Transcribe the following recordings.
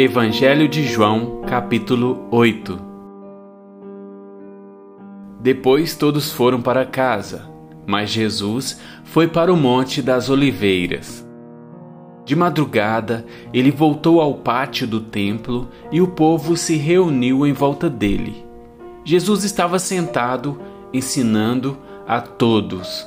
Evangelho de João, capítulo 8 Depois todos foram para casa, mas Jesus foi para o Monte das Oliveiras. De madrugada, ele voltou ao pátio do templo e o povo se reuniu em volta dele. Jesus estava sentado, ensinando a todos.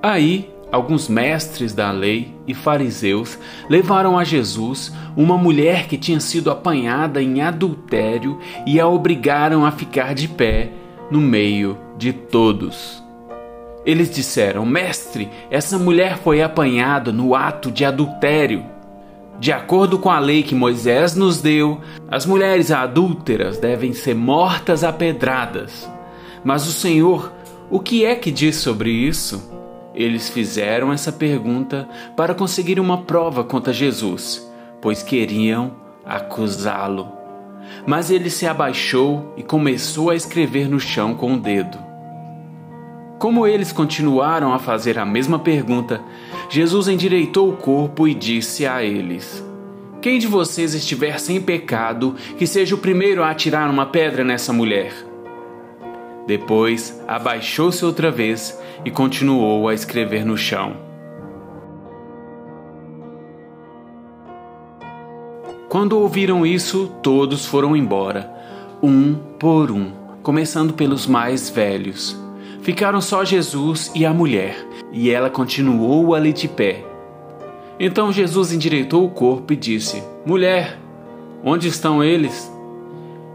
Aí alguns mestres da lei e fariseus levaram a Jesus uma mulher que tinha sido apanhada em adultério e a obrigaram a ficar de pé no meio de todos. Eles disseram: Mestre, essa mulher foi apanhada no ato de adultério. De acordo com a lei que Moisés nos deu, as mulheres adúlteras devem ser mortas a pedradas. Mas o Senhor, o que é que diz sobre isso? Eles fizeram essa pergunta para conseguir uma prova contra Jesus, pois queriam acusá-lo. Mas ele se abaixou e começou a escrever no chão com o dedo. Como eles continuaram a fazer a mesma pergunta, Jesus endireitou o corpo e disse a eles: Quem de vocês estiver sem pecado, que seja o primeiro a atirar uma pedra nessa mulher. Depois abaixou-se outra vez e continuou a escrever no chão. Quando ouviram isso, todos foram embora, um por um, começando pelos mais velhos. Ficaram só Jesus e a mulher, e ela continuou ali de pé. Então Jesus endireitou o corpo e disse: Mulher, onde estão eles?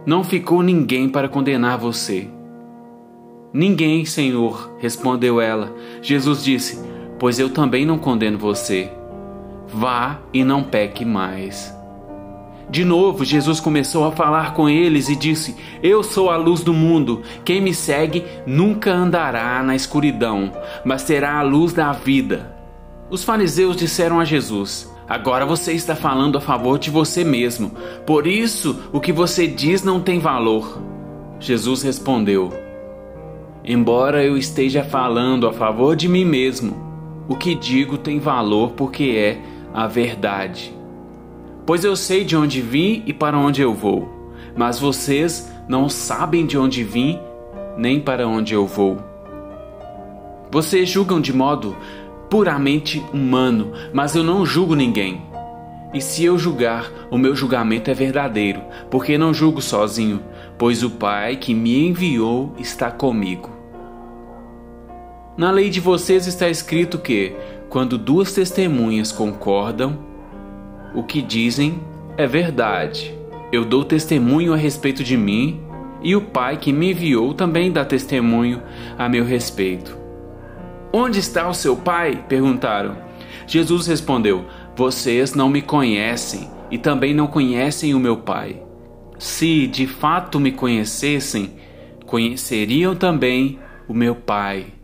Não ficou ninguém para condenar você. Ninguém, Senhor, respondeu ela. Jesus disse: Pois eu também não condeno você. Vá e não peque mais. De novo, Jesus começou a falar com eles e disse: Eu sou a luz do mundo. Quem me segue nunca andará na escuridão, mas terá a luz da vida. Os fariseus disseram a Jesus: Agora você está falando a favor de você mesmo. Por isso, o que você diz não tem valor. Jesus respondeu: Embora eu esteja falando a favor de mim mesmo, o que digo tem valor porque é a verdade. Pois eu sei de onde vim e para onde eu vou, mas vocês não sabem de onde vim nem para onde eu vou. Vocês julgam de modo puramente humano, mas eu não julgo ninguém. E se eu julgar, o meu julgamento é verdadeiro, porque não julgo sozinho, pois o Pai que me enviou está comigo. Na lei de vocês está escrito que, quando duas testemunhas concordam, o que dizem é verdade. Eu dou testemunho a respeito de mim, e o Pai que me enviou também dá testemunho a meu respeito. Onde está o seu Pai? perguntaram. Jesus respondeu: Vocês não me conhecem e também não conhecem o meu Pai. Se de fato me conhecessem, conheceriam também o meu Pai.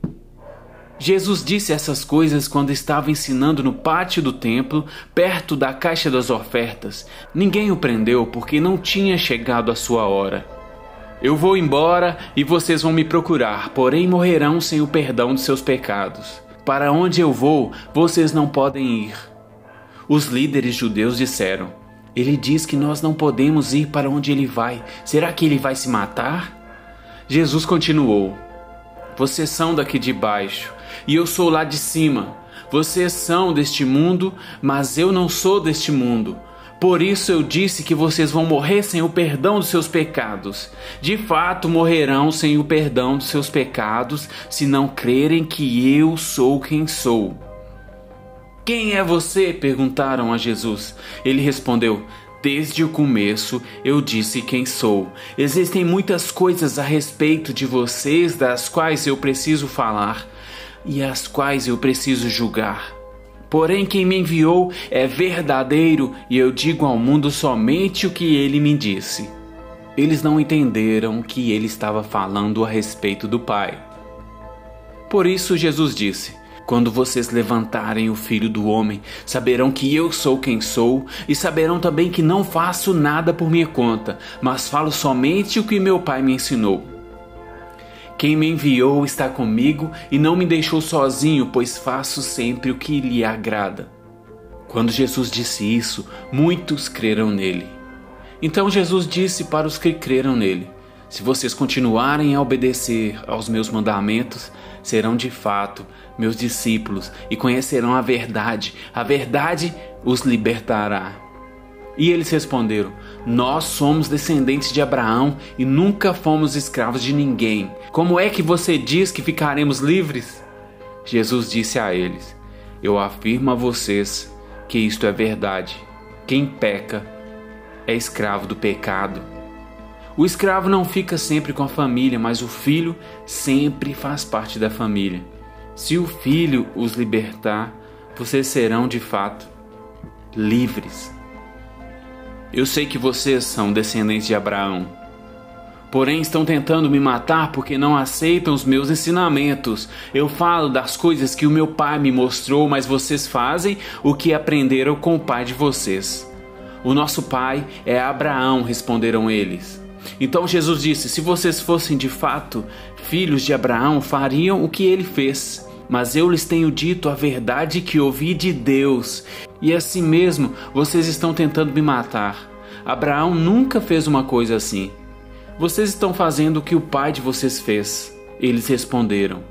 Jesus disse essas coisas quando estava ensinando no pátio do templo, perto da caixa das ofertas. Ninguém o prendeu porque não tinha chegado a sua hora. Eu vou embora e vocês vão me procurar, porém morrerão sem o perdão de seus pecados. Para onde eu vou, vocês não podem ir. Os líderes judeus disseram: Ele diz que nós não podemos ir para onde ele vai. Será que ele vai se matar? Jesus continuou: Vocês são daqui de baixo e eu sou lá de cima. Vocês são deste mundo, mas eu não sou deste mundo. Por isso eu disse que vocês vão morrer sem o perdão dos seus pecados. De fato, morrerão sem o perdão dos seus pecados se não crerem que eu sou quem sou. Quem é você? perguntaram a Jesus. Ele respondeu: Desde o começo eu disse quem sou. Existem muitas coisas a respeito de vocês das quais eu preciso falar e as quais eu preciso julgar. Porém, quem me enviou é verdadeiro e eu digo ao mundo somente o que ele me disse. Eles não entenderam que ele estava falando a respeito do Pai. Por isso, Jesus disse: Quando vocês levantarem o filho do homem, saberão que eu sou quem sou, e saberão também que não faço nada por minha conta, mas falo somente o que meu Pai me ensinou. Quem me enviou está comigo e não me deixou sozinho, pois faço sempre o que lhe agrada. Quando Jesus disse isso, muitos creram nele. Então Jesus disse para os que creram nele: Se vocês continuarem a obedecer aos meus mandamentos, serão de fato meus discípulos e conhecerão a verdade. A verdade os libertará. E eles responderam: Nós somos descendentes de Abraão e nunca fomos escravos de ninguém. Como é que você diz que ficaremos livres? Jesus disse a eles: Eu afirmo a vocês que isto é verdade. Quem peca é escravo do pecado. O escravo não fica sempre com a família, mas o filho sempre faz parte da família. Se o filho os libertar, vocês serão de fato livres. Eu sei que vocês são descendentes de Abraão. Porém, estão tentando me matar porque não aceitam os meus ensinamentos. Eu falo das coisas que o meu pai me mostrou, mas vocês fazem o que aprenderam com o pai de vocês. O nosso pai é Abraão, responderam eles. Então Jesus disse: Se vocês fossem de fato filhos de Abraão, fariam o que ele fez. Mas eu lhes tenho dito a verdade que ouvi de Deus, e assim mesmo vocês estão tentando me matar. Abraão nunca fez uma coisa assim. Vocês estão fazendo o que o pai de vocês fez. Eles responderam: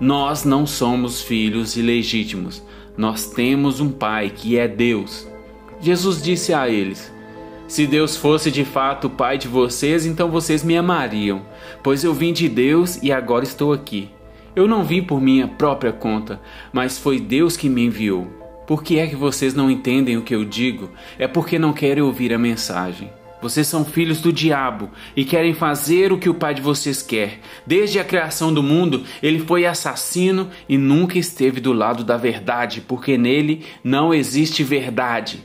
Nós não somos filhos ilegítimos. Nós temos um pai que é Deus. Jesus disse a eles: Se Deus fosse de fato o pai de vocês, então vocês me amariam, pois eu vim de Deus e agora estou aqui. Eu não vim por minha própria conta, mas foi Deus que me enviou. Por que é que vocês não entendem o que eu digo? É porque não querem ouvir a mensagem. Vocês são filhos do diabo e querem fazer o que o pai de vocês quer. Desde a criação do mundo, ele foi assassino e nunca esteve do lado da verdade, porque nele não existe verdade.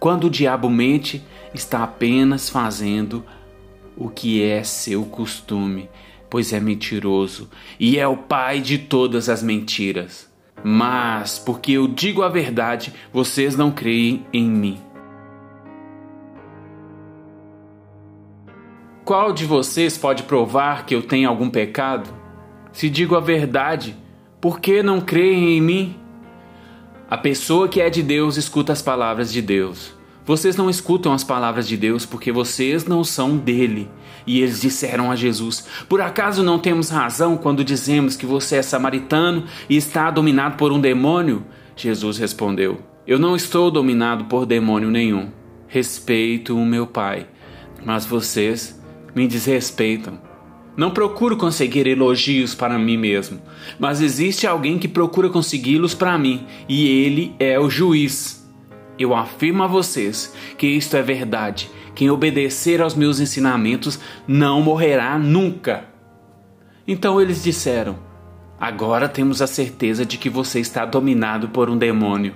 Quando o diabo mente, está apenas fazendo o que é seu costume pois é mentiroso e é o pai de todas as mentiras. Mas, porque eu digo a verdade, vocês não creem em mim. Qual de vocês pode provar que eu tenho algum pecado? Se digo a verdade, por que não creem em mim? A pessoa que é de Deus escuta as palavras de Deus. Vocês não escutam as palavras de Deus porque vocês não são dele. E eles disseram a Jesus: Por acaso não temos razão quando dizemos que você é samaritano e está dominado por um demônio? Jesus respondeu: Eu não estou dominado por demônio nenhum. Respeito o meu Pai, mas vocês me desrespeitam. Não procuro conseguir elogios para mim mesmo, mas existe alguém que procura consegui-los para mim, e ele é o juiz. Eu afirmo a vocês que isto é verdade. Quem obedecer aos meus ensinamentos não morrerá nunca. Então eles disseram: Agora temos a certeza de que você está dominado por um demônio.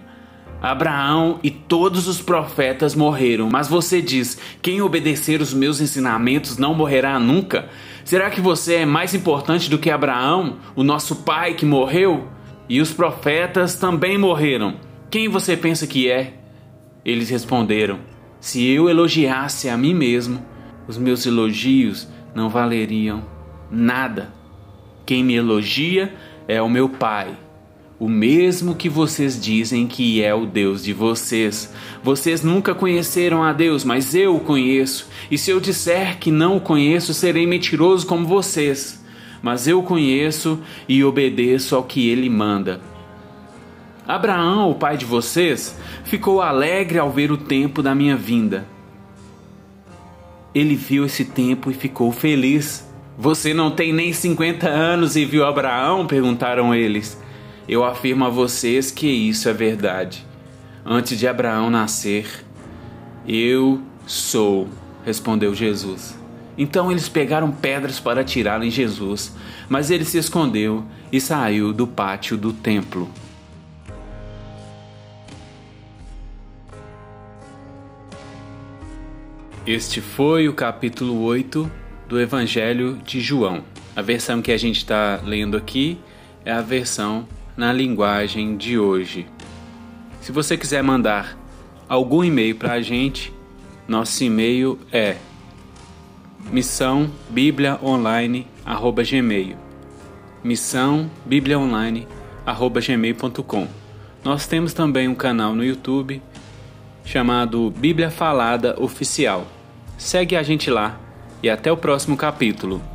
Abraão e todos os profetas morreram, mas você diz: quem obedecer os meus ensinamentos não morrerá nunca? Será que você é mais importante do que Abraão, o nosso pai que morreu? E os profetas também morreram. Quem você pensa que é? Eles responderam: Se eu elogiasse a mim mesmo, os meus elogios não valeriam nada. Quem me elogia é o meu Pai, o mesmo que vocês dizem que é o Deus de vocês. Vocês nunca conheceram a Deus, mas eu o conheço. E se eu disser que não o conheço, serei mentiroso como vocês. Mas eu o conheço e obedeço ao que ele manda. Abraão, o pai de vocês, ficou alegre ao ver o tempo da minha vinda. Ele viu esse tempo e ficou feliz. Você não tem nem 50 anos e viu Abraão? perguntaram eles. Eu afirmo a vocês que isso é verdade. Antes de Abraão nascer, eu sou, respondeu Jesus. Então eles pegaram pedras para atirar em Jesus, mas ele se escondeu e saiu do pátio do templo. Este foi o capítulo 8 do Evangelho de João. A versão que a gente está lendo aqui é a versão na linguagem de hoje. Se você quiser mandar algum e-mail para a gente, nosso e-mail é missão missão Nós temos também um canal no YouTube chamado Bíblia Falada Oficial. Segue a gente lá e até o próximo capítulo.